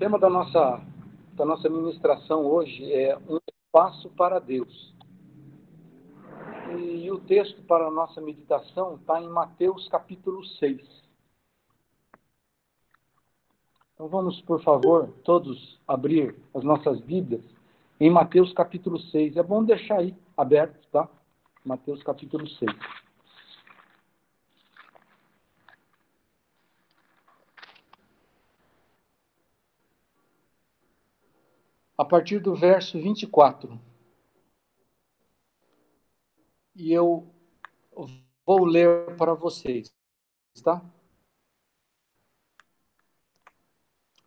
tema da nossa, da nossa ministração hoje é um espaço para Deus. E o texto para a nossa meditação está em Mateus capítulo 6. Então vamos, por favor, todos abrir as nossas Bíblias em Mateus capítulo 6. É bom deixar aí aberto, tá? Mateus capítulo 6. a partir do verso 24. E eu vou ler para vocês, tá?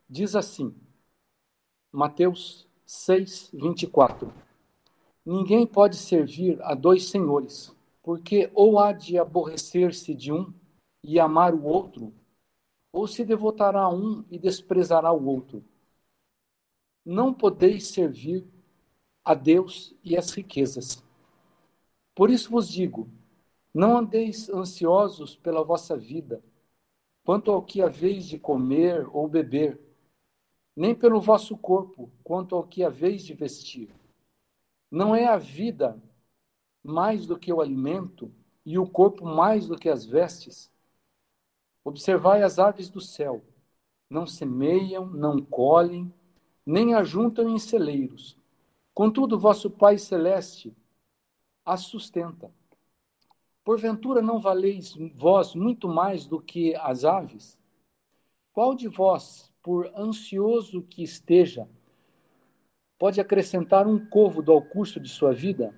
Diz assim, Mateus 6, 24. Ninguém pode servir a dois senhores, porque ou há de aborrecer-se de um e amar o outro, ou se devotará a um e desprezará o outro não podeis servir a Deus e as riquezas. Por isso vos digo: não andeis ansiosos pela vossa vida, quanto ao que haveis de comer ou beber, nem pelo vosso corpo, quanto ao que haveis de vestir. Não é a vida mais do que o alimento, e o corpo mais do que as vestes? Observai as aves do céu: não semeiam, não colhem, nem ajuntam em celeiros. Contudo, vosso Pai Celeste as sustenta. Porventura não valeis vós muito mais do que as aves? Qual de vós, por ansioso que esteja, pode acrescentar um côvado ao curso de sua vida?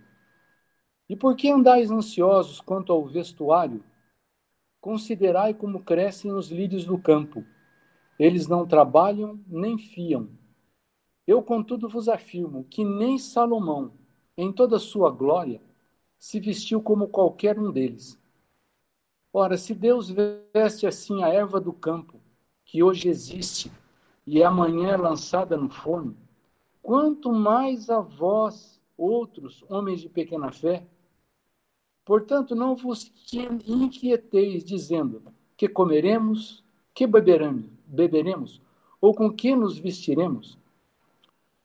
E por que andais ansiosos quanto ao vestuário? Considerai como crescem os lírios do campo. Eles não trabalham nem fiam. Eu, contudo, vos afirmo que nem Salomão, em toda sua glória, se vestiu como qualquer um deles. Ora, se Deus veste assim a erva do campo, que hoje existe e amanhã é lançada no forno, quanto mais a vós, outros homens de pequena fé. Portanto, não vos inquieteis dizendo que comeremos, que beberemos, beberemos, ou com que nos vestiremos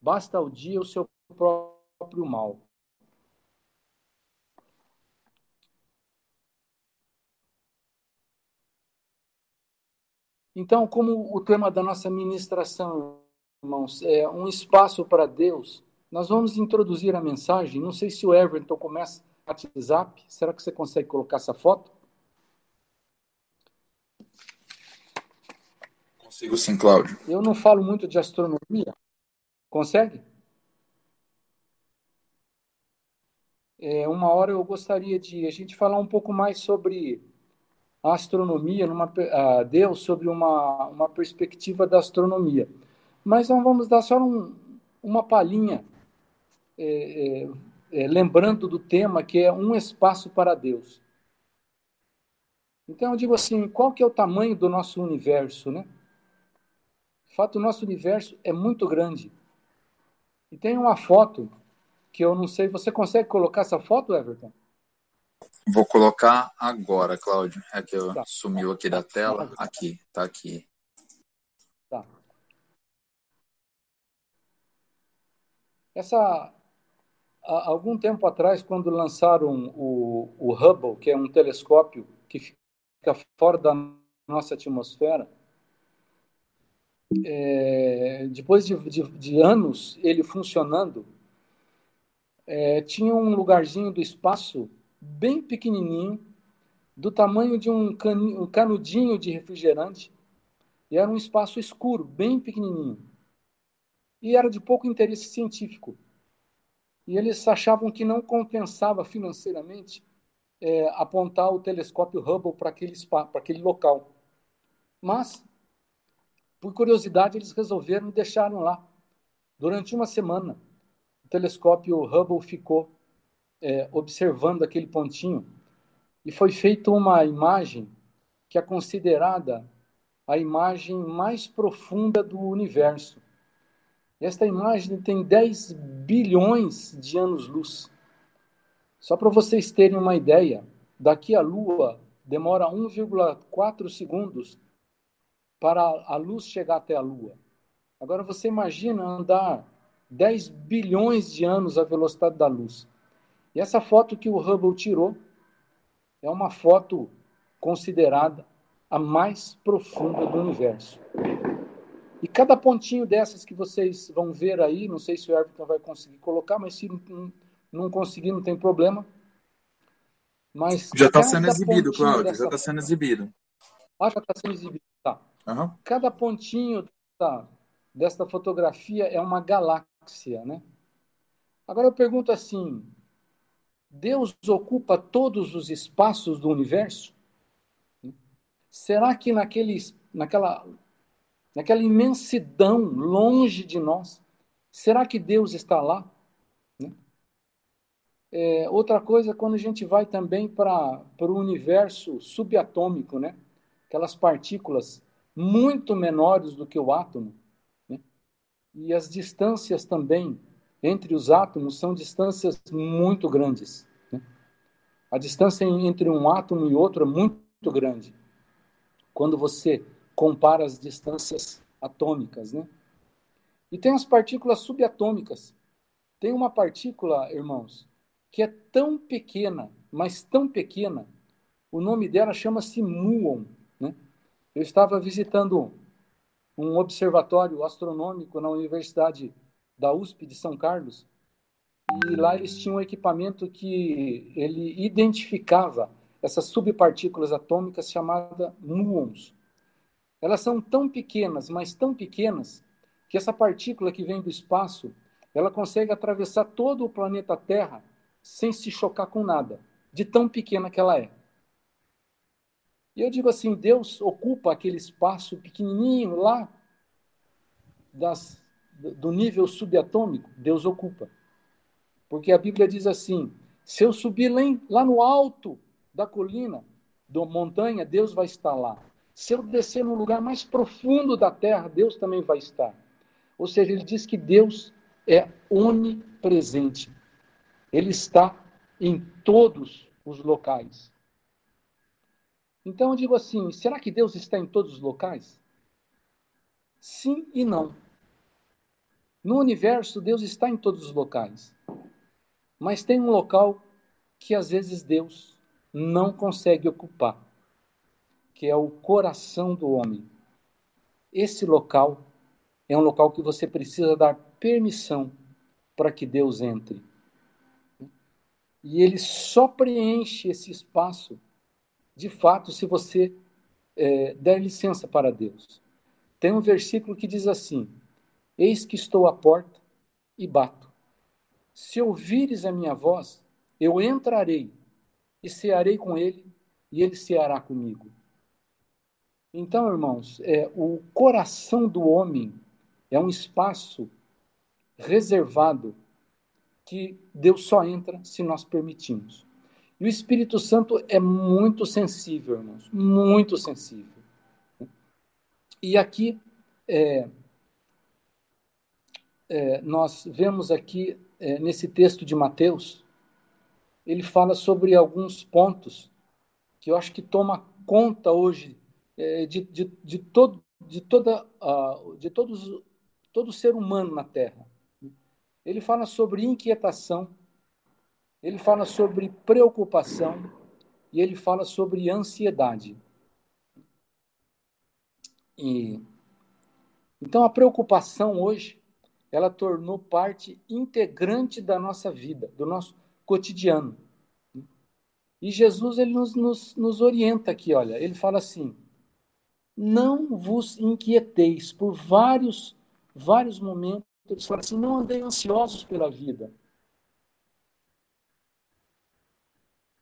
Basta ao dia o seu próprio mal. Então, como o tema da nossa ministração, irmãos, é um espaço para Deus, nós vamos introduzir a mensagem. Não sei se o Everton começa a WhatsApp. Será que você consegue colocar essa foto? Consigo sim, Cláudio. Eu não falo muito de astronomia, Consegue? É, uma hora eu gostaria de a gente falar um pouco mais sobre a astronomia, numa, a Deus sobre uma, uma perspectiva da astronomia. Mas não vamos dar só um, uma palhinha, é, é, é, lembrando do tema que é um espaço para Deus. Então eu digo assim, qual que é o tamanho do nosso universo, né? De fato, o nosso universo é muito grande. E tem uma foto que eu não sei. Você consegue colocar essa foto, Everton? Vou colocar agora, Cláudio. É que eu tá. sumiu aqui da tela. Aqui, tá aqui. Tá. Essa há algum tempo atrás, quando lançaram o, o Hubble, que é um telescópio que fica fora da nossa atmosfera, é, depois de, de, de, anos ele funcionando, é, tinha um lugarzinho do espaço bem pequenininho, do tamanho de um, can, um canudinho de refrigerante, e era um espaço escuro, bem pequenininho. E era de pouco interesse científico. E eles achavam que não compensava financeiramente é, apontar o telescópio Hubble para aquele, para aquele local. Mas por curiosidade, eles resolveram e deixaram lá. Durante uma semana, o telescópio Hubble ficou é, observando aquele pontinho e foi feita uma imagem que é considerada a imagem mais profunda do universo. Esta imagem tem 10 bilhões de anos-luz. Só para vocês terem uma ideia, daqui a Lua demora 1,4 segundos para a luz chegar até a Lua. Agora você imagina andar 10 bilhões de anos à velocidade da luz. E essa foto que o Hubble tirou é uma foto considerada a mais profunda do universo. E cada pontinho dessas que vocês vão ver aí, não sei se o Everton vai conseguir colocar, mas se não, não conseguir, não tem problema. Mas já está sendo exibido, Cláudio, já está sendo exibido. Ah, já está sendo exibido. Uhum. Cada pontinho dessa fotografia é uma galáxia, né? Agora eu pergunto assim, Deus ocupa todos os espaços do universo? Será que naquele, naquela, naquela imensidão longe de nós, será que Deus está lá? Né? É, outra coisa, quando a gente vai também para o universo subatômico, né? aquelas partículas muito menores do que o átomo, né? e as distâncias também entre os átomos são distâncias muito grandes. Né? A distância entre um átomo e outro é muito grande quando você compara as distâncias atômicas, né? E tem as partículas subatômicas. Tem uma partícula, irmãos, que é tão pequena, mas tão pequena, o nome dela chama-se muon? Eu estava visitando um observatório astronômico na Universidade da USP de São Carlos, e lá eles tinham um equipamento que ele identificava essas subpartículas atômicas chamadas muons. Elas são tão pequenas, mas tão pequenas, que essa partícula que vem do espaço, ela consegue atravessar todo o planeta Terra sem se chocar com nada, de tão pequena que ela é. E eu digo assim, Deus ocupa aquele espaço pequenininho lá das, do nível subatômico, Deus ocupa. Porque a Bíblia diz assim: se eu subir lá no alto da colina, da montanha, Deus vai estar lá. Se eu descer no lugar mais profundo da terra, Deus também vai estar. Ou seja, ele diz que Deus é onipresente. Ele está em todos os locais. Então eu digo assim: será que Deus está em todos os locais? Sim e não. No universo, Deus está em todos os locais. Mas tem um local que às vezes Deus não consegue ocupar, que é o coração do homem. Esse local é um local que você precisa dar permissão para que Deus entre. E ele só preenche esse espaço, de fato, se você é, der licença para Deus. Tem um versículo que diz assim: Eis que estou à porta e bato. Se ouvires a minha voz, eu entrarei e cearei com ele, e ele ceará comigo. Então, irmãos, é, o coração do homem é um espaço reservado que Deus só entra se nós permitimos. E o Espírito Santo é muito sensível, irmãos, muito sensível. E aqui é, é, nós vemos aqui é, nesse texto de Mateus ele fala sobre alguns pontos que eu acho que toma conta hoje é, de, de, de, todo, de, toda, uh, de todos, todo ser humano na Terra. Ele fala sobre inquietação, ele fala sobre preocupação e ele fala sobre ansiedade. E, então, a preocupação hoje, ela tornou parte integrante da nossa vida, do nosso cotidiano. E Jesus ele nos, nos, nos orienta aqui, olha, ele fala assim: não vos inquieteis por vários, vários momentos. Ele fala assim: não andei ansiosos pela vida.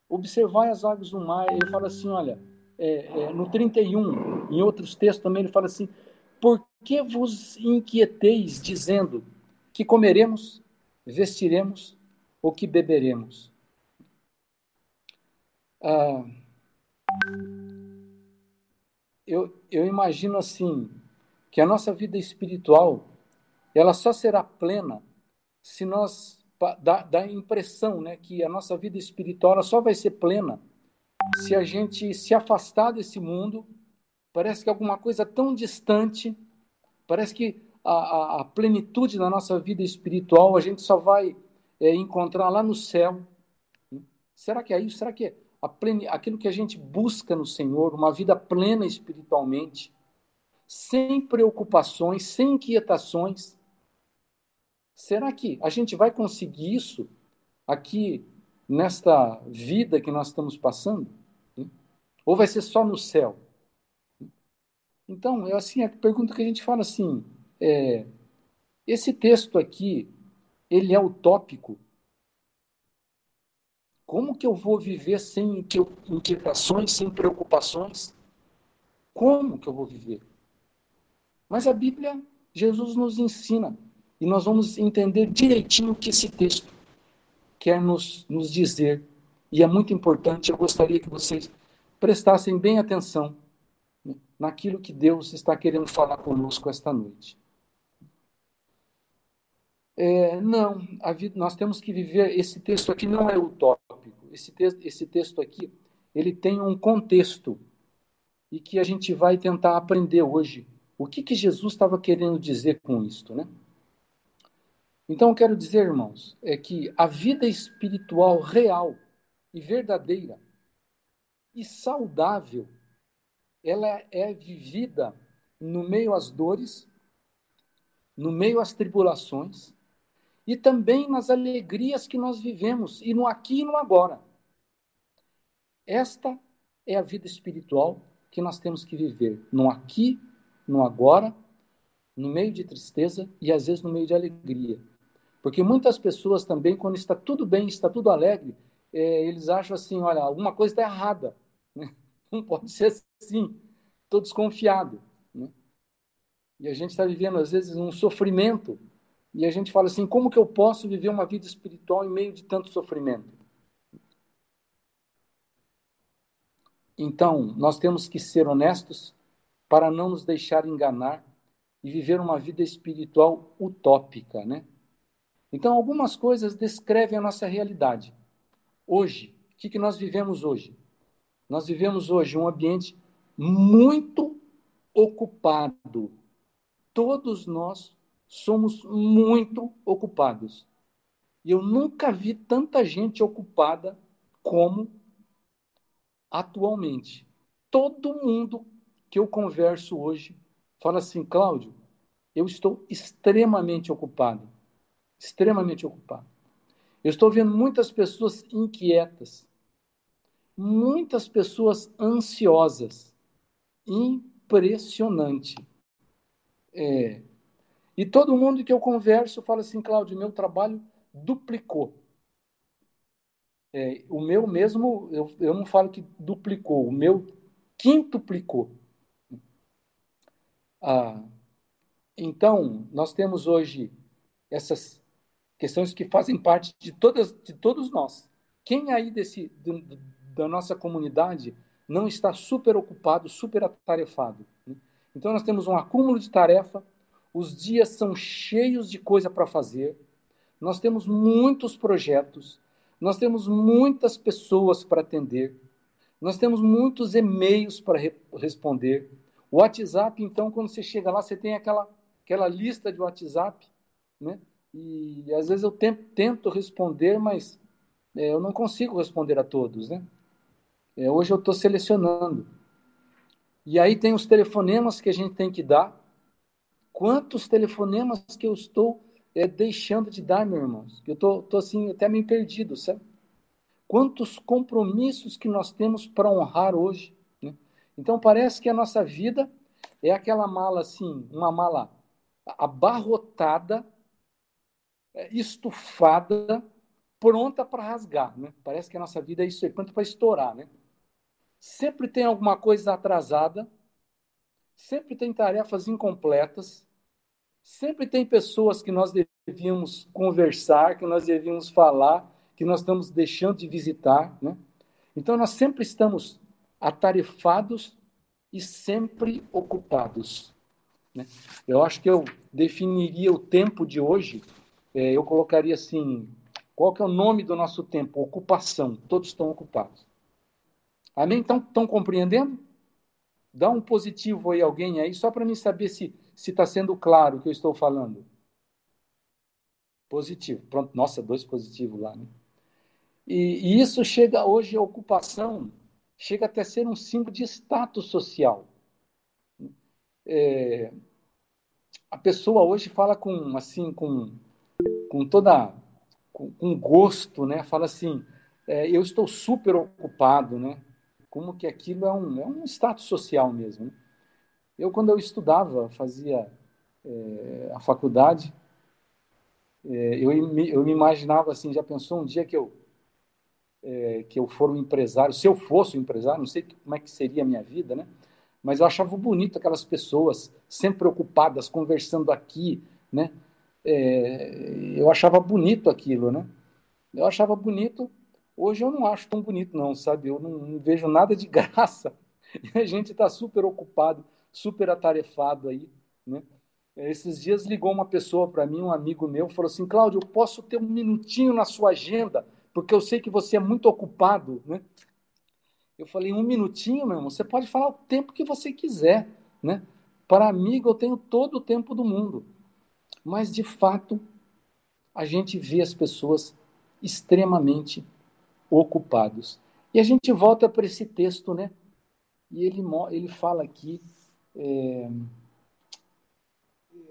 Observai as águas do mar. Ele fala assim: olha, é, é, no 31, em outros textos também, ele fala assim: por que vos inquieteis, dizendo que comeremos, vestiremos ou que beberemos? Ah, eu, eu imagino assim que a nossa vida espiritual ela só será plena se nós dá, dá a impressão né, que a nossa vida espiritual só vai ser plena se a gente se afastar desse mundo. Parece que alguma coisa tão distante, parece que a, a, a plenitude da nossa vida espiritual a gente só vai é, encontrar lá no céu. Será que é isso? Será que é plen... aquilo que a gente busca no Senhor, uma vida plena espiritualmente, sem preocupações, sem inquietações? Será que a gente vai conseguir isso aqui nesta vida que nós estamos passando? Ou vai ser só no céu? Então, é assim, a pergunta que a gente fala assim, é, esse texto aqui, ele é utópico? Como que eu vou viver sem inquietações, sem preocupações? Como que eu vou viver? Mas a Bíblia, Jesus nos ensina e nós vamos entender direitinho o que esse texto quer nos, nos dizer. E é muito importante, eu gostaria que vocês prestassem bem atenção naquilo que Deus está querendo falar conosco esta noite. É, não, vida, nós temos que viver. Esse texto aqui não é utópico. Esse, te, esse texto aqui ele tem um contexto e que a gente vai tentar aprender hoje. O que, que Jesus estava querendo dizer com isto, né? Então, eu quero dizer, irmãos, é que a vida espiritual real e verdadeira e saudável, ela é vivida no meio às dores, no meio às tribulações e também nas alegrias que nós vivemos e no aqui e no agora. Esta é a vida espiritual que nós temos que viver no aqui, no agora, no meio de tristeza e às vezes no meio de alegria. Porque muitas pessoas também, quando está tudo bem, está tudo alegre, é, eles acham assim: olha, alguma coisa está errada. Né? Não pode ser assim. Estou desconfiado. Né? E a gente está vivendo, às vezes, um sofrimento. E a gente fala assim: como que eu posso viver uma vida espiritual em meio de tanto sofrimento? Então, nós temos que ser honestos para não nos deixar enganar e viver uma vida espiritual utópica, né? Então, algumas coisas descrevem a nossa realidade. Hoje, o que, que nós vivemos hoje? Nós vivemos hoje um ambiente muito ocupado. Todos nós somos muito ocupados. E eu nunca vi tanta gente ocupada como atualmente. Todo mundo que eu converso hoje fala assim, Cláudio, eu estou extremamente ocupado extremamente ocupado. Eu estou vendo muitas pessoas inquietas, muitas pessoas ansiosas. Impressionante. É. E todo mundo que eu converso fala assim, Cláudio, meu trabalho duplicou. É, o meu mesmo, eu, eu não falo que duplicou, o meu quintuplicou. Ah, então, nós temos hoje essas questões que fazem parte de todas de todos nós. Quem aí desse do, da nossa comunidade não está super ocupado, super atarefado? Né? Então nós temos um acúmulo de tarefa, os dias são cheios de coisa para fazer, nós temos muitos projetos, nós temos muitas pessoas para atender, nós temos muitos e-mails para re responder. O WhatsApp, então, quando você chega lá, você tem aquela, aquela lista de WhatsApp, né? E às vezes eu tento responder, mas é, eu não consigo responder a todos, né? É, hoje eu estou selecionando. E aí tem os telefonemas que a gente tem que dar. Quantos telefonemas que eu estou é, deixando de dar, meus irmãos? Eu estou tô, tô, assim, até meio perdido, sabe? Quantos compromissos que nós temos para honrar hoje. Né? Então parece que a nossa vida é aquela mala assim, uma mala abarrotada estufada, pronta para rasgar. Né? Parece que a nossa vida é isso aí, pronta para estourar. Né? Sempre tem alguma coisa atrasada, sempre tem tarefas incompletas, sempre tem pessoas que nós devíamos conversar, que nós devíamos falar, que nós estamos deixando de visitar, né? Então nós sempre estamos atarefados e sempre ocupados. Né? Eu acho que eu definiria o tempo de hoje, é, eu colocaria assim, qual que é o nome do nosso tempo? Ocupação. Todos estão ocupados. Amém? Estão compreendendo? Dá um positivo aí, alguém aí, só para mim saber se está sendo claro o que eu estou falando. Positivo. Pronto, nossa, dois positivos lá, né? E, e isso chega hoje, a ocupação, chega até ser um símbolo de status social. É, a pessoa hoje fala com, assim, com, com toda, com, com gosto, né? Fala assim, é, eu estou super ocupado, né? como que aquilo é um, é um status social mesmo. Né? Eu, quando eu estudava, fazia é, a faculdade, é, eu, eu me imaginava assim, já pensou um dia que eu, é, que eu for um empresário, se eu fosse um empresário, não sei como é que seria a minha vida, né? Mas eu achava bonito aquelas pessoas sempre ocupadas, conversando aqui, né? É, eu achava bonito aquilo, né? Eu achava bonito Hoje eu não acho tão bonito, não, sabe? Eu não, não vejo nada de graça. E a gente está super ocupado, super atarefado aí, né? Esses dias ligou uma pessoa para mim, um amigo meu, falou assim: Cláudio, eu posso ter um minutinho na sua agenda, porque eu sei que você é muito ocupado, né? Eu falei: um minutinho, meu irmão, você pode falar o tempo que você quiser, né? Para amigo, eu tenho todo o tempo do mundo. Mas, de fato, a gente vê as pessoas extremamente ocupados. E a gente volta para esse texto, né? E ele, ele fala aqui: é,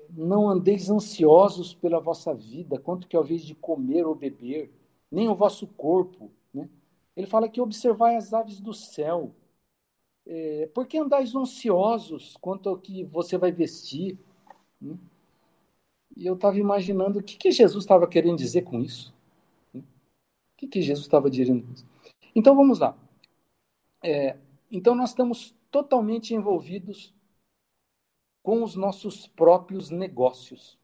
não andeis ansiosos pela vossa vida, quanto que ao invés de comer ou beber, nem o vosso corpo. Né? Ele fala que observai as aves do céu. É, por que andais ansiosos quanto ao que você vai vestir? Né? E eu estava imaginando o que, que Jesus estava querendo dizer com isso. O que, que Jesus estava dizendo? Então vamos lá. É, então nós estamos totalmente envolvidos com os nossos próprios negócios.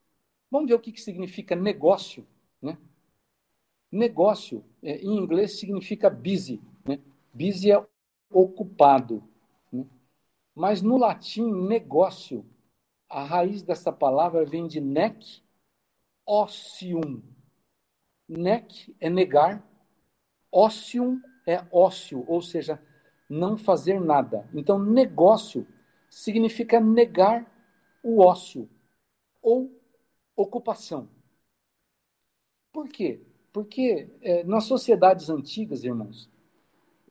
Vamos ver o que, que significa negócio, né? Negócio, é, em inglês, significa busy. Né? Busy é ocupado. Né? Mas no latim, negócio, a raiz dessa palavra vem de nec, ocium, Nec é negar, ócium é ócio, ou seja, não fazer nada. Então, negócio significa negar o ócio ou ocupação. Por quê? Porque é, nas sociedades antigas, irmãos,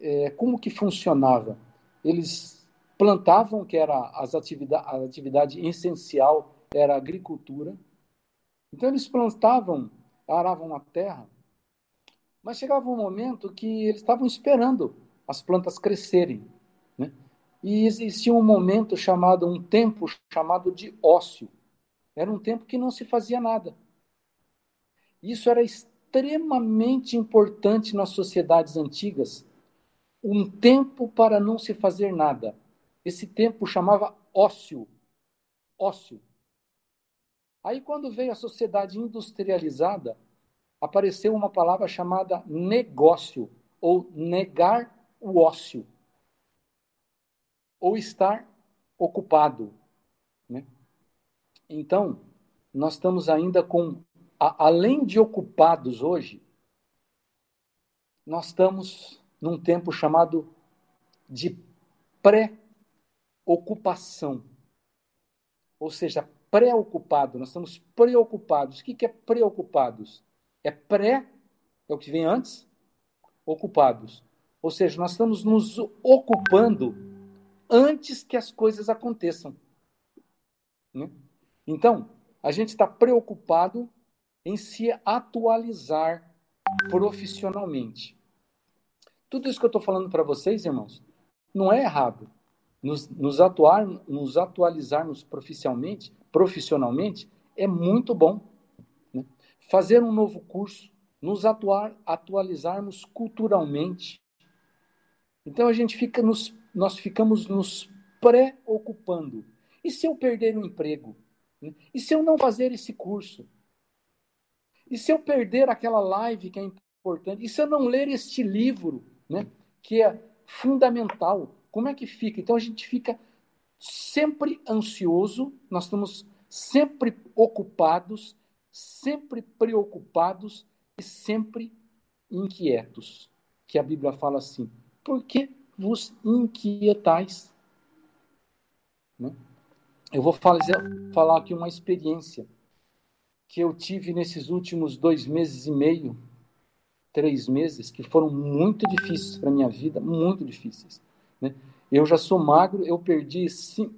é, como que funcionava? Eles plantavam, que era as atividade, a atividade essencial era a agricultura. Então, eles plantavam aravam a terra, mas chegava um momento que eles estavam esperando as plantas crescerem. Né? E existia um momento chamado, um tempo chamado de ócio. Era um tempo que não se fazia nada. Isso era extremamente importante nas sociedades antigas. Um tempo para não se fazer nada. Esse tempo chamava ócio. Ócio. Aí, quando veio a sociedade industrializada, apareceu uma palavra chamada negócio, ou negar o ócio, ou estar ocupado. Né? Então, nós estamos ainda com, a, além de ocupados hoje, nós estamos num tempo chamado de pré-ocupação. Ou seja, preocupado, nós estamos preocupados. O que é preocupados? É pré, é o que vem antes, ocupados. Ou seja, nós estamos nos ocupando antes que as coisas aconteçam. Né? Então, a gente está preocupado em se atualizar profissionalmente. Tudo isso que eu estou falando para vocês, irmãos, não é errado. Nos, nos, atuar, nos atualizarmos profissionalmente, profissionalmente é muito bom. Né? Fazer um novo curso, nos atuar, atualizarmos culturalmente. Então a gente fica nos, nós ficamos nos preocupando. E se eu perder o emprego? Né? E se eu não fazer esse curso? E se eu perder aquela live que é importante? E se eu não ler este livro, né, que é fundamental? Como é que fica? Então a gente fica sempre ansioso, nós estamos sempre ocupados, sempre preocupados e sempre inquietos. Que a Bíblia fala assim: por que vos inquietais? Né? Eu vou fazer, falar aqui uma experiência que eu tive nesses últimos dois meses e meio, três meses, que foram muito difíceis para minha vida, muito difíceis. Né? Eu já sou magro, eu perdi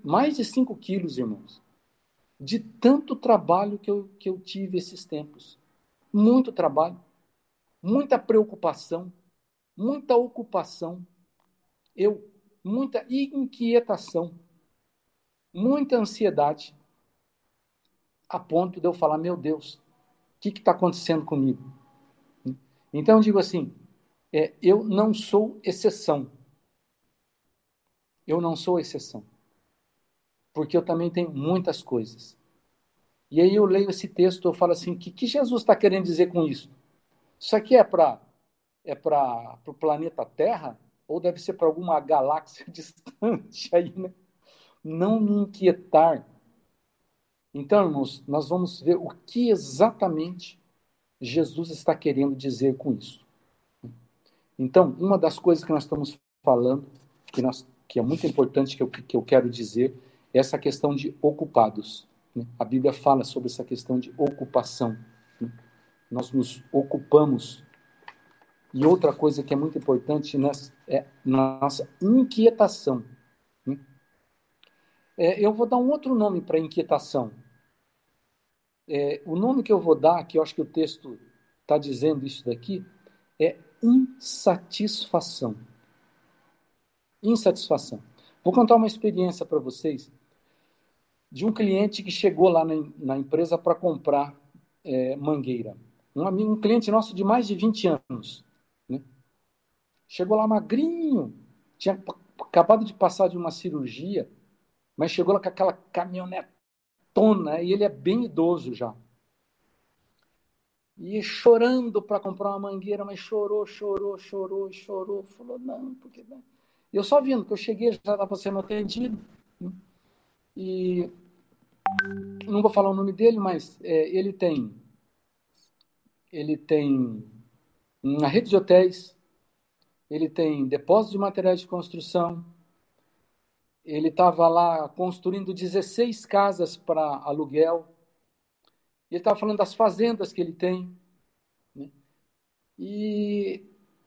mais de 5 quilos, irmãos, de tanto trabalho que eu, que eu tive esses tempos. Muito trabalho, muita preocupação, muita ocupação, eu, muita inquietação, muita ansiedade, a ponto de eu falar: meu Deus, o que está acontecendo comigo? Então eu digo assim: é, eu não sou exceção. Eu não sou exceção. Porque eu também tenho muitas coisas. E aí eu leio esse texto, eu falo assim: o que, que Jesus está querendo dizer com isso? Isso aqui é para é para o planeta Terra? Ou deve ser para alguma galáxia distante aí, né? Não me inquietar. Então, irmãos, nós vamos ver o que exatamente Jesus está querendo dizer com isso. Então, uma das coisas que nós estamos falando, que, nós, que é muito importante que eu, que eu quero dizer, é essa questão de ocupados. Né? A Bíblia fala sobre essa questão de ocupação. Né? Nós nos ocupamos. E outra coisa que é muito importante é nossa inquietação. Né? É, eu vou dar um outro nome para inquietação. É, o nome que eu vou dar, que eu acho que o texto está dizendo isso daqui, é insatisfação. Insatisfação. Vou contar uma experiência para vocês de um cliente que chegou lá na, na empresa para comprar é, mangueira. Um, amigo, um cliente nosso de mais de 20 anos. Né? Chegou lá magrinho, tinha acabado de passar de uma cirurgia, mas chegou lá com aquela caminhonetona e ele é bem idoso já. E chorando para comprar uma mangueira, mas chorou, chorou, chorou, chorou. Falou, não, porque. Não. Eu só vindo, que eu cheguei, já estava sendo atendido. Né? E não vou falar o nome dele, mas é, ele tem ele tem uma rede de hotéis, ele tem depósito de materiais de construção, ele estava lá construindo 16 casas para aluguel, ele estava falando das fazendas que ele tem, né? e,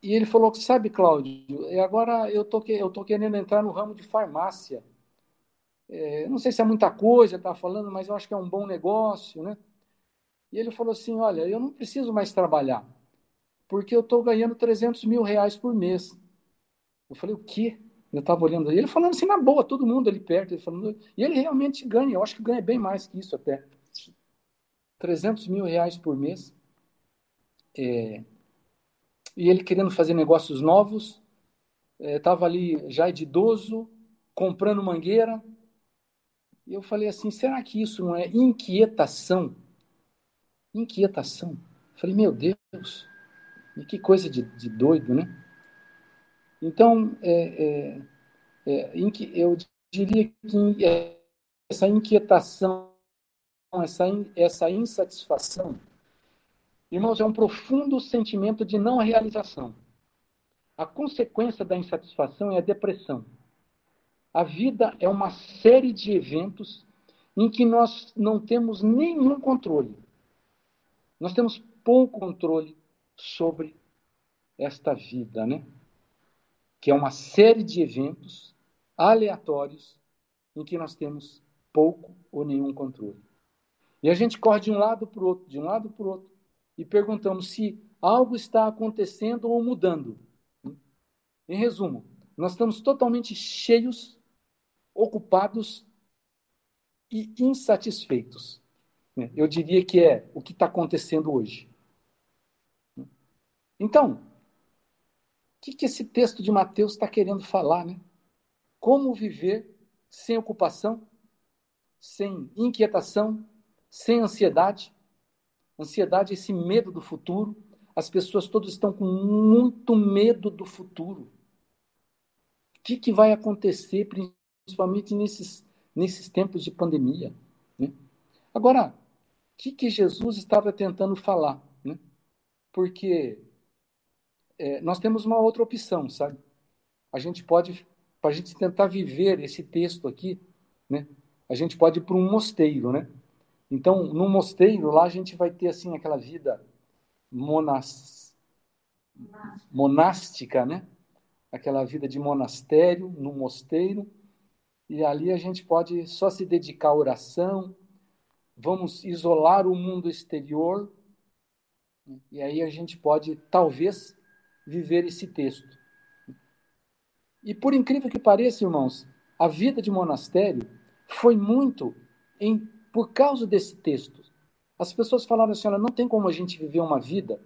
e ele falou que, sabe, Cláudio, agora eu tô, eu tô querendo entrar no ramo de farmácia, é, não sei se é muita coisa, está falando, mas eu acho que é um bom negócio, né? E ele falou assim: Olha, eu não preciso mais trabalhar, porque eu estou ganhando 300 mil reais por mês. Eu falei: O quê? Eu estava olhando ele falando assim, na boa, todo mundo ali perto. Ele falando, e ele realmente ganha, eu acho que ganha bem mais que isso até. 300 mil reais por mês. É, e ele querendo fazer negócios novos, estava é, ali já de idoso, comprando mangueira. E eu falei assim: será que isso não é inquietação? Inquietação. Falei, meu Deus, e que coisa de, de doido, né? Então, é, é, é, eu diria que essa inquietação, essa, essa insatisfação, irmãos, é um profundo sentimento de não realização. A consequência da insatisfação é a depressão. A vida é uma série de eventos em que nós não temos nenhum controle. Nós temos pouco controle sobre esta vida, né? Que é uma série de eventos aleatórios em que nós temos pouco ou nenhum controle. E a gente corre de um lado para o outro, de um lado para o outro, e perguntamos se algo está acontecendo ou mudando. Em resumo, nós estamos totalmente cheios, ocupados e insatisfeitos. Eu diria que é o que está acontecendo hoje. Então, o que, que esse texto de Mateus está querendo falar? Né? Como viver sem ocupação? sem inquietação, sem ansiedade. Ansiedade é esse medo do futuro. As pessoas todas estão com muito medo do futuro. O que, que vai acontecer, principalmente nesses, nesses tempos de pandemia? Né? Agora, o que, que Jesus estava tentando falar? Né? Porque é, nós temos uma outra opção, sabe? A gente pode, para a gente tentar viver esse texto aqui, né? A gente pode ir para um mosteiro, né? Então, no mosteiro, lá a gente vai ter, assim, aquela vida monas... monástica, né? Aquela vida de monastério, no mosteiro, e ali a gente pode só se dedicar à oração, vamos isolar o mundo exterior, e aí a gente pode, talvez, viver esse texto. E por incrível que pareça, irmãos, a vida de monastério foi muito em, por causa desse texto. As pessoas falaram assim: olha, não tem como a gente viver uma vida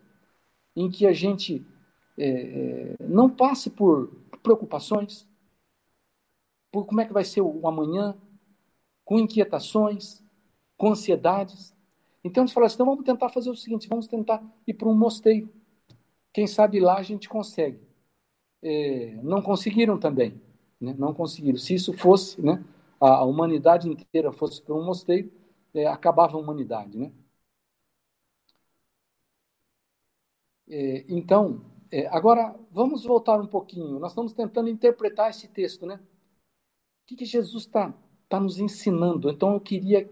em que a gente é, é, não passe por preocupações, por como é que vai ser o amanhã, com inquietações, com ansiedades. Então eles falaram assim: então vamos tentar fazer o seguinte: vamos tentar ir para um mosteiro. Quem sabe lá a gente consegue. É, não conseguiram também. Né? Não conseguiram. Se isso fosse, né, a, a humanidade inteira fosse para um mosteiro, é, acabava a humanidade. Né? É, então, é, agora vamos voltar um pouquinho. Nós estamos tentando interpretar esse texto, né? O que, que Jesus está tá nos ensinando? Então, eu queria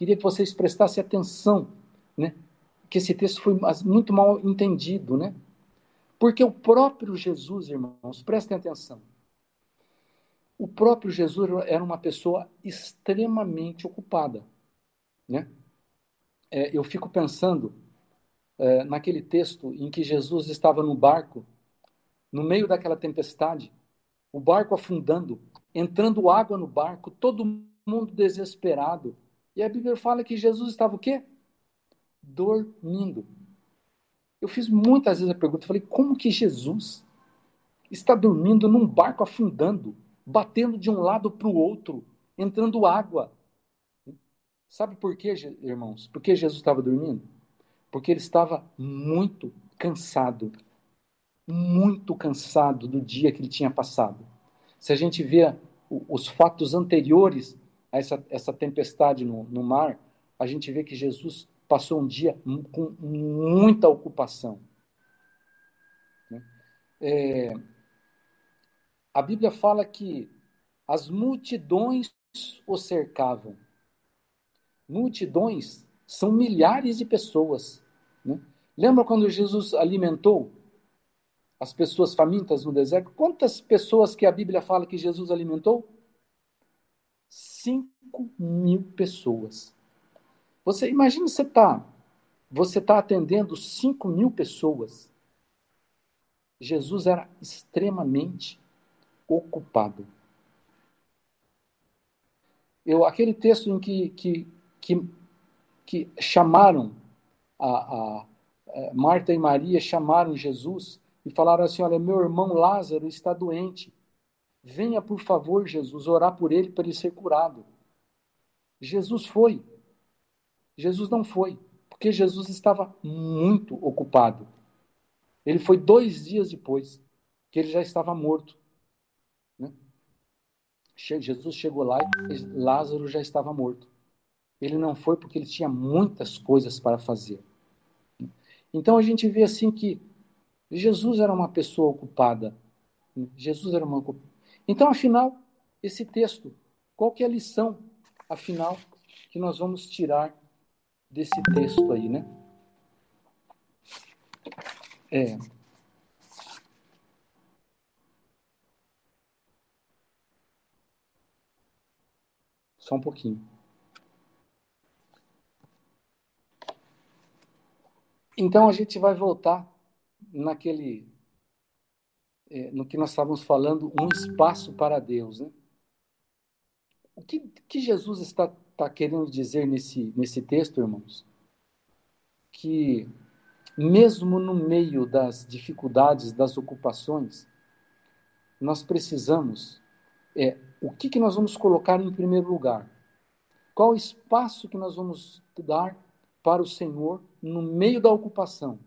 queria que vocês prestassem atenção, né? Que esse texto foi muito mal entendido, né? Porque o próprio Jesus, irmãos, prestem atenção. O próprio Jesus era uma pessoa extremamente ocupada, né? É, eu fico pensando é, naquele texto em que Jesus estava no barco, no meio daquela tempestade, o barco afundando, entrando água no barco, todo mundo desesperado, e a Bíblia fala que Jesus estava o quê? Dormindo. Eu fiz muitas vezes a pergunta, falei, como que Jesus está dormindo num barco afundando, batendo de um lado para o outro, entrando água? Sabe por quê, irmãos? Por que Jesus estava dormindo? Porque ele estava muito cansado, muito cansado do dia que ele tinha passado. Se a gente vê os fatos anteriores a essa, essa tempestade no, no mar, a gente vê que Jesus passou um dia com muita ocupação. Né? É, a Bíblia fala que as multidões o cercavam. Multidões são milhares de pessoas. Né? Lembra quando Jesus alimentou as pessoas famintas no deserto? Quantas pessoas que a Bíblia fala que Jesus alimentou? 5 mil pessoas. Você imagina você tá, você tá atendendo 5 mil pessoas. Jesus era extremamente ocupado. Eu, aquele texto em que, que, que, que chamaram a, a, é, Marta e Maria chamaram Jesus e falaram assim: Olha, meu irmão Lázaro está doente. Venha, por favor, Jesus, orar por ele para ele ser curado. Jesus foi. Jesus não foi, porque Jesus estava muito ocupado. Ele foi dois dias depois que ele já estava morto. Né? Jesus chegou lá e Lázaro já estava morto. Ele não foi porque ele tinha muitas coisas para fazer. Então a gente vê assim que Jesus era uma pessoa ocupada. Jesus era uma então, afinal, esse texto, qual que é a lição, afinal, que nós vamos tirar desse texto aí, né? É. Só um pouquinho. Então a gente vai voltar naquele é, no que nós estávamos falando, um espaço para Deus. Né? O que, que Jesus está, está querendo dizer nesse, nesse texto, irmãos? Que mesmo no meio das dificuldades, das ocupações, nós precisamos. É, o que, que nós vamos colocar em primeiro lugar? Qual espaço que nós vamos dar para o Senhor no meio da ocupação,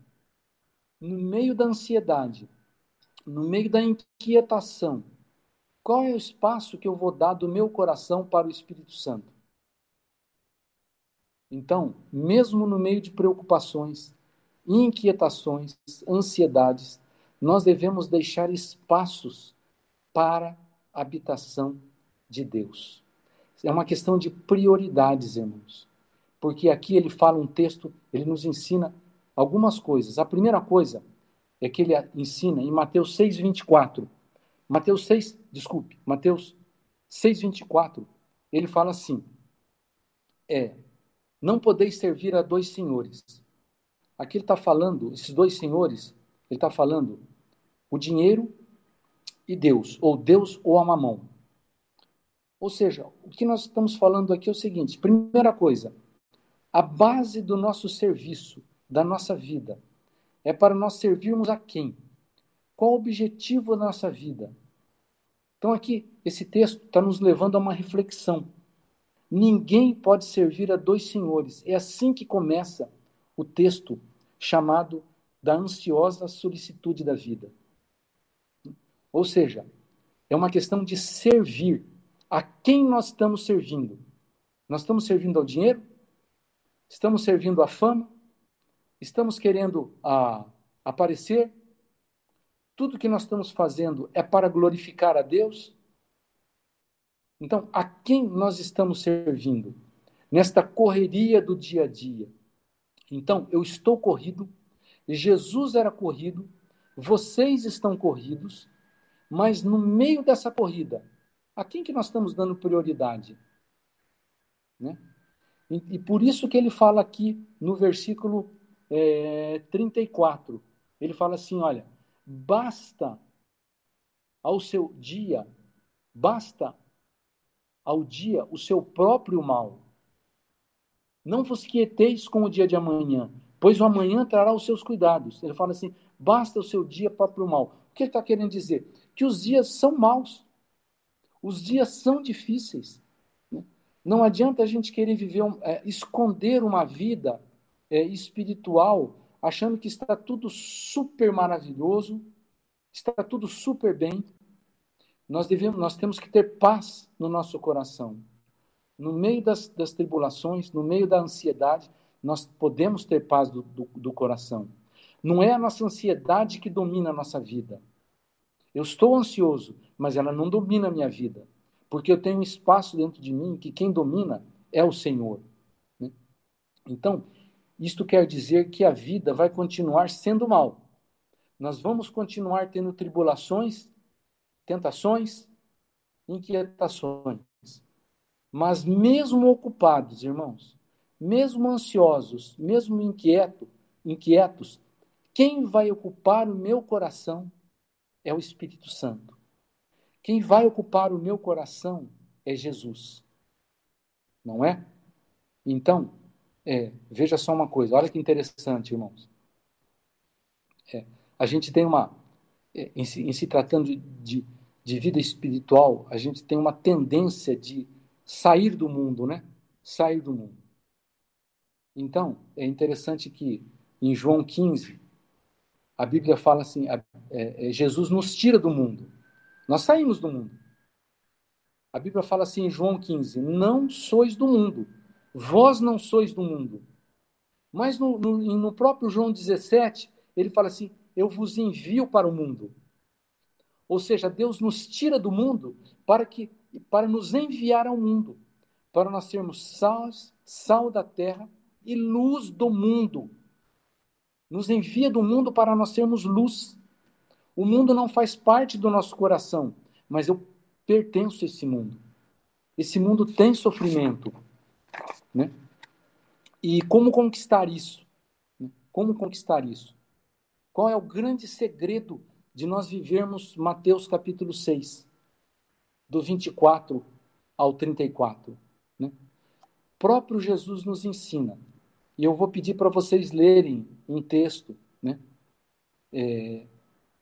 no meio da ansiedade, no meio da inquietação? Qual é o espaço que eu vou dar do meu coração para o Espírito Santo? Então, mesmo no meio de preocupações, inquietações, ansiedades, nós devemos deixar espaços para a habitação de Deus. É uma questão de prioridades, irmãos. Porque aqui ele fala um texto, ele nos ensina algumas coisas. A primeira coisa é que ele ensina em Mateus 6, 24. Mateus 6, desculpe, Mateus 6, 24. Ele fala assim: é, não podeis servir a dois senhores. Aqui ele está falando, esses dois senhores, ele está falando o dinheiro e Deus, ou Deus ou a mamão. Ou seja, o que nós estamos falando aqui é o seguinte: primeira coisa, a base do nosso serviço, da nossa vida, é para nós servirmos a quem? Qual o objetivo da nossa vida? Então, aqui, esse texto está nos levando a uma reflexão. Ninguém pode servir a dois senhores. É assim que começa o texto chamado da ansiosa solicitude da vida. Ou seja, é uma questão de servir. A quem nós estamos servindo? Nós estamos servindo ao dinheiro? Estamos servindo à fama? Estamos querendo a, ah, aparecer? Tudo que nós estamos fazendo é para glorificar a Deus? Então, a quem nós estamos servindo? Nesta correria do dia a dia. Então, eu estou corrido, Jesus era corrido, vocês estão corridos, mas no meio dessa corrida, a quem que nós estamos dando prioridade? Né? E, e por isso que ele fala aqui no versículo é, 34, ele fala assim, olha, basta ao seu dia, basta ao dia o seu próprio mal. Não vos quieteis com o dia de amanhã, pois o amanhã trará os seus cuidados. Ele fala assim: basta o seu dia próprio mal. O que ele está querendo dizer? Que os dias são maus. Os dias são difíceis. Não adianta a gente querer viver, é, esconder uma vida é, espiritual, achando que está tudo super maravilhoso, está tudo super bem. Nós, devemos, nós temos que ter paz no nosso coração. No meio das, das tribulações, no meio da ansiedade, nós podemos ter paz do, do, do coração. Não é a nossa ansiedade que domina a nossa vida. Eu estou ansioso, mas ela não domina a minha vida, porque eu tenho um espaço dentro de mim que quem domina é o Senhor. Né? Então, isto quer dizer que a vida vai continuar sendo mal. Nós vamos continuar tendo tribulações, tentações, inquietações. Mas mesmo ocupados, irmãos, mesmo ansiosos, mesmo inquieto, inquietos, quem vai ocupar o meu coração é o Espírito Santo. Quem vai ocupar o meu coração é Jesus. Não é? Então, é, veja só uma coisa, olha que interessante, irmãos. É, a gente tem uma, é, em, se, em se tratando de, de, de, vida espiritual, a gente tem uma tendência de sair do mundo, né? Sair do mundo. Então, é interessante que em João 15, a Bíblia fala assim: a, é, é, Jesus nos tira do mundo. Nós saímos do mundo. A Bíblia fala assim em João 15: Não sois do mundo, vós não sois do mundo. Mas no, no, no próprio João 17, ele fala assim: Eu vos envio para o mundo. Ou seja, Deus nos tira do mundo para que para nos enviar ao mundo, para nós sermos sal, sal da terra e luz do mundo nos envia do mundo para nós sermos luz. O mundo não faz parte do nosso coração, mas eu pertenço a esse mundo. Esse mundo tem sofrimento. Né? E como conquistar isso? Como conquistar isso? Qual é o grande segredo de nós vivermos Mateus capítulo 6, do 24 ao 34? Né? O próprio Jesus nos ensina e eu vou pedir para vocês lerem um texto, né? É,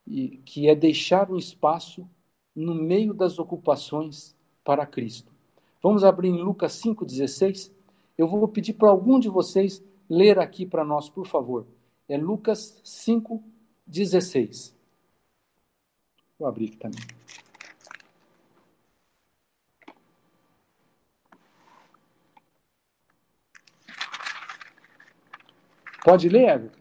que é deixar um espaço no meio das ocupações para Cristo. Vamos abrir em Lucas 5,16. Eu vou pedir para algum de vocês ler aqui para nós, por favor. É Lucas 5,16. Vou abrir aqui também. Pode ler, Everton?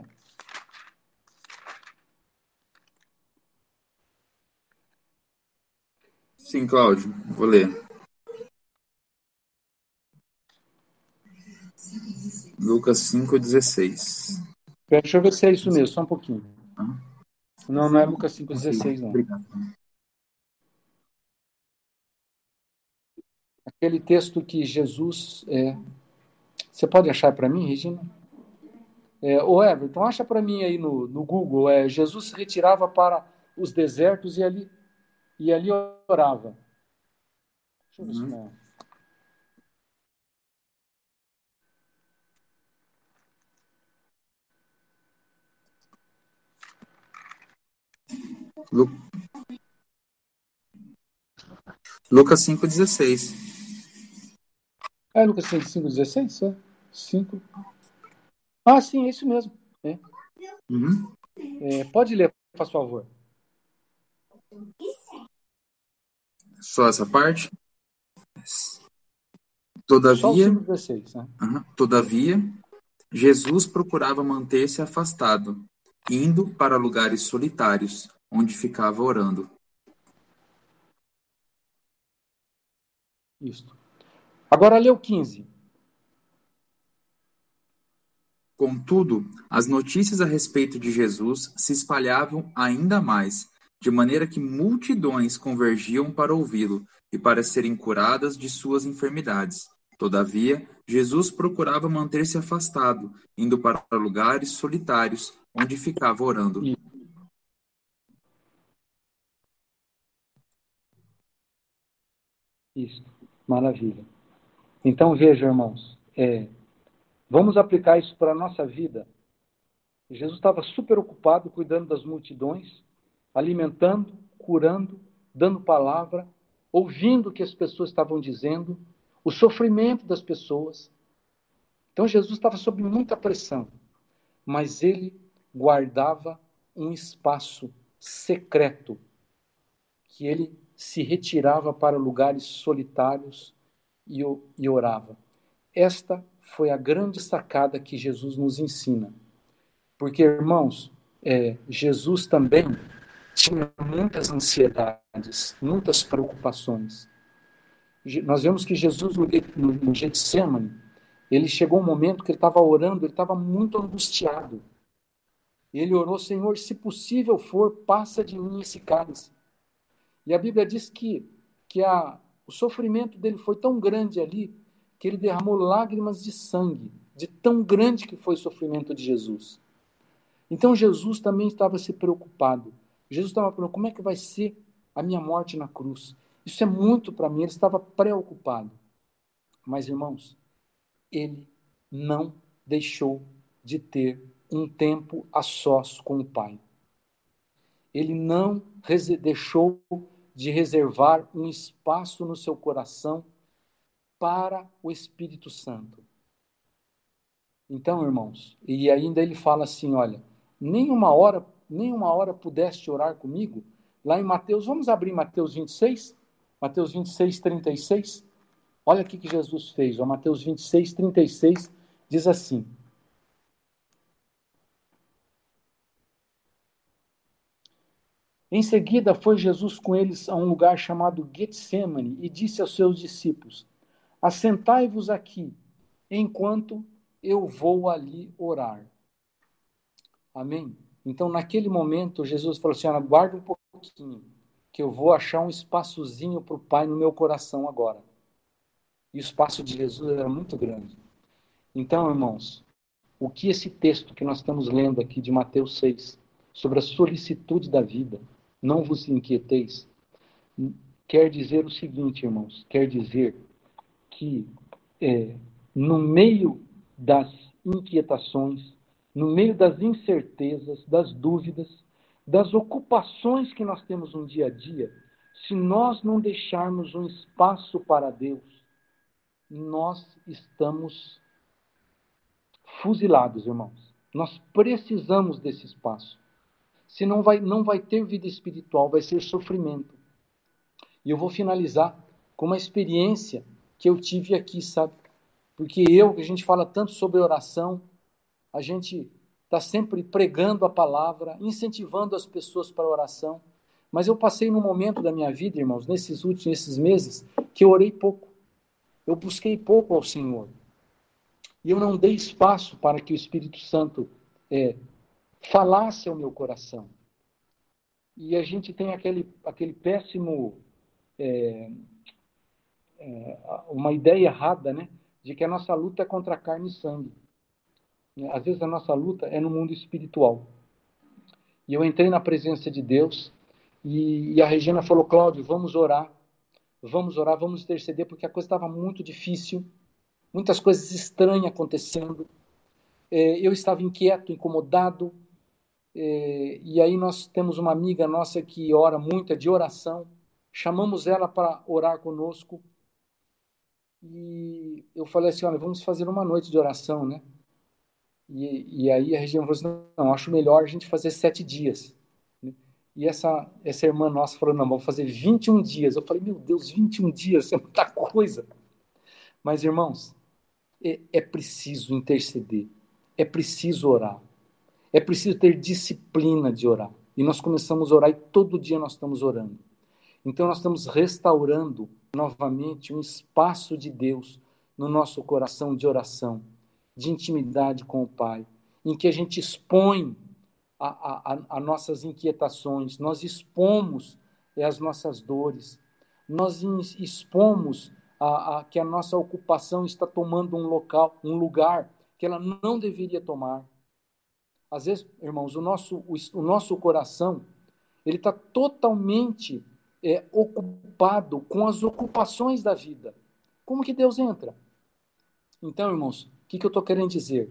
Sim, Cláudio, vou ler. Lucas 5,16. Deixa eu ver se é isso mesmo, só um pouquinho. Não, não é Lucas 5,16, não. Obrigado. Aquele texto que Jesus. É... Você pode achar para mim, Regina? É, ô Everton, acha para mim aí no, no Google. É, Jesus se retirava para os desertos e ali e ali orava. Deixa eu ver uhum. se não. Lu... Lucas 5,16. É Lucas 5,16? É. 5. Ah, sim, é isso mesmo. É. Uhum. É, pode ler, por favor. Só essa parte? Todavia, 16, né? todavia, Jesus procurava manter-se afastado, indo para lugares solitários, onde ficava orando. Isso. Agora leu 15. Contudo, as notícias a respeito de Jesus se espalhavam ainda mais, de maneira que multidões convergiam para ouvi-lo e para serem curadas de suas enfermidades. Todavia, Jesus procurava manter-se afastado, indo para lugares solitários, onde ficava orando. Isso, maravilha. Então veja, irmãos, é, vamos aplicar isso para a nossa vida. Jesus estava super ocupado cuidando das multidões, alimentando, curando, dando palavra, ouvindo o que as pessoas estavam dizendo, o sofrimento das pessoas. Então Jesus estava sob muita pressão, mas ele guardava um espaço secreto que ele se retirava para lugares solitários e, e orava. Esta foi a grande sacada que Jesus nos ensina. Porque, irmãos, é, Jesus também tinha muitas ansiedades, muitas preocupações. Nós vemos que Jesus, no, Getsemane, ele chegou um momento que ele estava orando, ele estava muito angustiado. Ele orou, Senhor, se possível for, passa de mim esse cálice. E a Bíblia diz que, que a, o sofrimento dele foi tão grande ali que ele derramou lágrimas de sangue, de tão grande que foi o sofrimento de Jesus. Então Jesus também estava se preocupado. Jesus estava falando: como é que vai ser a minha morte na cruz? Isso é muito para mim. Ele estava preocupado. Mas, irmãos, ele não deixou de ter um tempo a sós com o Pai. Ele não deixou de reservar um espaço no seu coração para o Espírito Santo. Então, irmãos, e ainda ele fala assim: olha, nem uma hora nem uma hora pudeste orar comigo? Lá em Mateus, vamos abrir Mateus 26? Mateus 26, 36. Olha o que Jesus fez. Ó, Mateus 26, 36 diz assim: Em seguida foi Jesus com eles a um lugar chamado Getsemane e disse aos seus discípulos: Assentai-vos aqui, enquanto eu vou ali orar. Amém? Então, naquele momento, Jesus falou assim: aguarda um pouquinho, que eu vou achar um espaçozinho para o Pai no meu coração agora. E o espaço de Jesus era muito grande. Então, irmãos, o que esse texto que nós estamos lendo aqui de Mateus 6, sobre a solicitude da vida, não vos inquieteis, quer dizer o seguinte, irmãos: quer dizer que é, no meio das inquietações, no meio das incertezas, das dúvidas, das ocupações que nós temos no dia a dia, se nós não deixarmos um espaço para Deus, nós estamos fuzilados, irmãos. Nós precisamos desse espaço. Senão vai, não vai ter vida espiritual, vai ser sofrimento. E eu vou finalizar com uma experiência que eu tive aqui, sabe? Porque eu, que a gente fala tanto sobre oração, a gente está sempre pregando a palavra, incentivando as pessoas para a oração. Mas eu passei num momento da minha vida, irmãos, nesses últimos meses, que eu orei pouco. Eu busquei pouco ao Senhor. E eu não dei espaço para que o Espírito Santo é, falasse ao meu coração. E a gente tem aquele, aquele péssimo. É, é, uma ideia errada, né? De que a nossa luta é contra carne e sangue. Às vezes a nossa luta é no mundo espiritual. E eu entrei na presença de Deus e, e a Regina falou: Cláudio, vamos orar. Vamos orar, vamos interceder, porque a coisa estava muito difícil, muitas coisas estranhas acontecendo. É, eu estava inquieto, incomodado. É, e aí nós temos uma amiga nossa que ora muito, é de oração. Chamamos ela para orar conosco. E eu falei assim: olha, vamos fazer uma noite de oração, né? E, e aí a região falou assim: não, acho melhor a gente fazer sete dias. E essa, essa irmã nossa falou: não, vamos fazer 21 dias. Eu falei: meu Deus, 21 dias é muita coisa. Mas, irmãos, é, é preciso interceder, é preciso orar, é preciso ter disciplina de orar. E nós começamos a orar e todo dia nós estamos orando. Então, nós estamos restaurando novamente um espaço de Deus no nosso coração de oração de intimidade com o Pai, em que a gente expõe as nossas inquietações, nós expomos é, as nossas dores, nós expomos a, a, que a nossa ocupação está tomando um local, um lugar que ela não deveria tomar. Às vezes, irmãos, o nosso, o, o nosso coração ele está totalmente é, ocupado com as ocupações da vida. Como que Deus entra? Então, irmãos, que, que eu estou querendo dizer?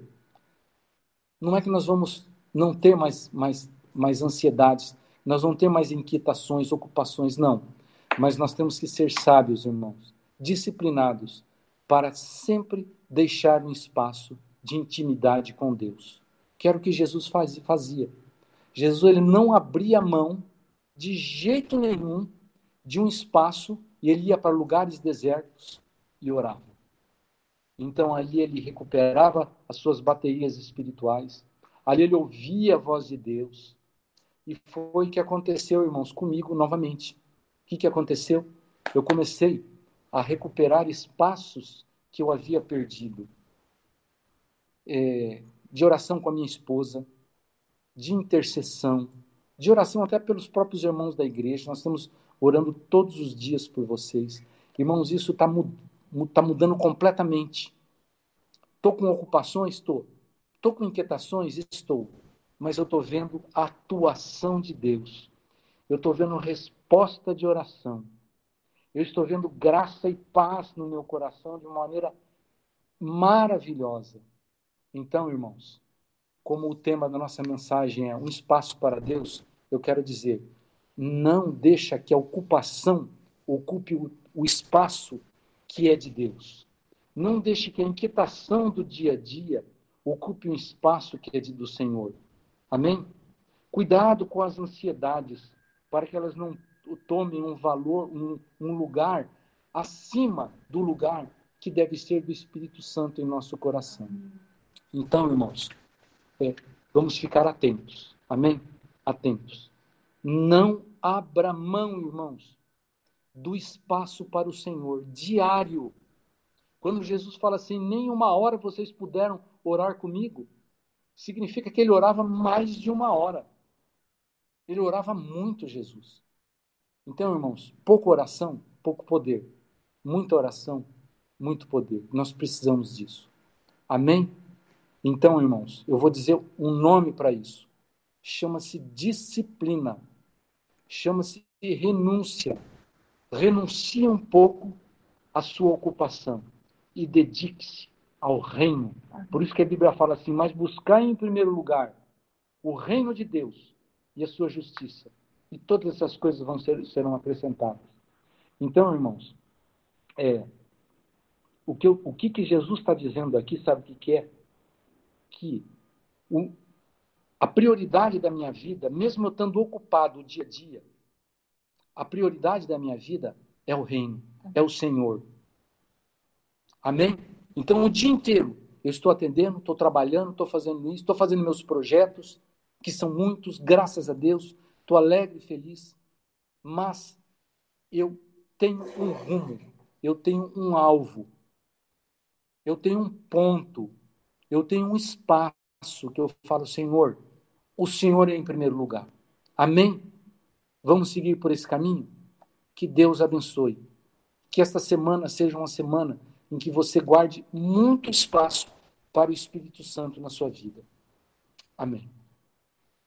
Não é que nós vamos não ter mais, mais, mais ansiedades, nós vamos ter mais inquietações, ocupações, não. Mas nós temos que ser sábios, irmãos, disciplinados, para sempre deixar um espaço de intimidade com Deus. Que era o que Jesus fazia. Jesus ele não abria mão de jeito nenhum de um espaço e ele ia para lugares desertos e orava. Então ali ele recuperava as suas baterias espirituais, ali ele ouvia a voz de Deus. E foi o que aconteceu, irmãos, comigo novamente. O que, que aconteceu? Eu comecei a recuperar espaços que eu havia perdido. É, de oração com a minha esposa, de intercessão, de oração até pelos próprios irmãos da igreja. Nós estamos orando todos os dias por vocês. Irmãos, isso está mudando está mudando completamente. Estou com ocupações? Estou. Estou com inquietações? Estou. Mas eu estou vendo a atuação de Deus. Eu estou vendo resposta de oração. Eu estou vendo graça e paz no meu coração de uma maneira maravilhosa. Então, irmãos, como o tema da nossa mensagem é um espaço para Deus, eu quero dizer, não deixa que a ocupação ocupe o, o espaço que é de Deus. Não deixe que a inquietação do dia a dia ocupe um espaço que é de, do Senhor. Amém? Cuidado com as ansiedades, para que elas não tomem um valor, um, um lugar acima do lugar que deve ser do Espírito Santo em nosso coração. Então, irmãos, é, vamos ficar atentos. Amém? Atentos. Não abra mão, irmãos, do espaço para o Senhor, diário. Quando Jesus fala assim, nem uma hora vocês puderam orar comigo, significa que ele orava mais de uma hora. Ele orava muito, Jesus. Então, irmãos, pouca oração, pouco poder. Muita oração, muito poder. Nós precisamos disso. Amém? Então, irmãos, eu vou dizer um nome para isso. Chama-se disciplina. Chama-se renúncia renuncie um pouco à sua ocupação e dedique-se ao reino. Por isso que a Bíblia fala assim: mas buscar em primeiro lugar o reino de Deus e a sua justiça, e todas essas coisas vão ser, serão acrescentadas. Então, irmãos, é, o que, o que, que Jesus está dizendo aqui, sabe o que, que é? Que o, a prioridade da minha vida, mesmo eu estando ocupado o dia a dia, a prioridade da minha vida é o reino, é o Senhor. Amém? Então, o dia inteiro, eu estou atendendo, estou trabalhando, estou fazendo isso, estou fazendo meus projetos, que são muitos, graças a Deus, estou alegre e feliz, mas eu tenho um rumo, eu tenho um alvo, eu tenho um ponto, eu tenho um espaço que eu falo, Senhor, o Senhor é em primeiro lugar. Amém? Vamos seguir por esse caminho? Que Deus abençoe. Que esta semana seja uma semana em que você guarde muito espaço para o Espírito Santo na sua vida. Amém.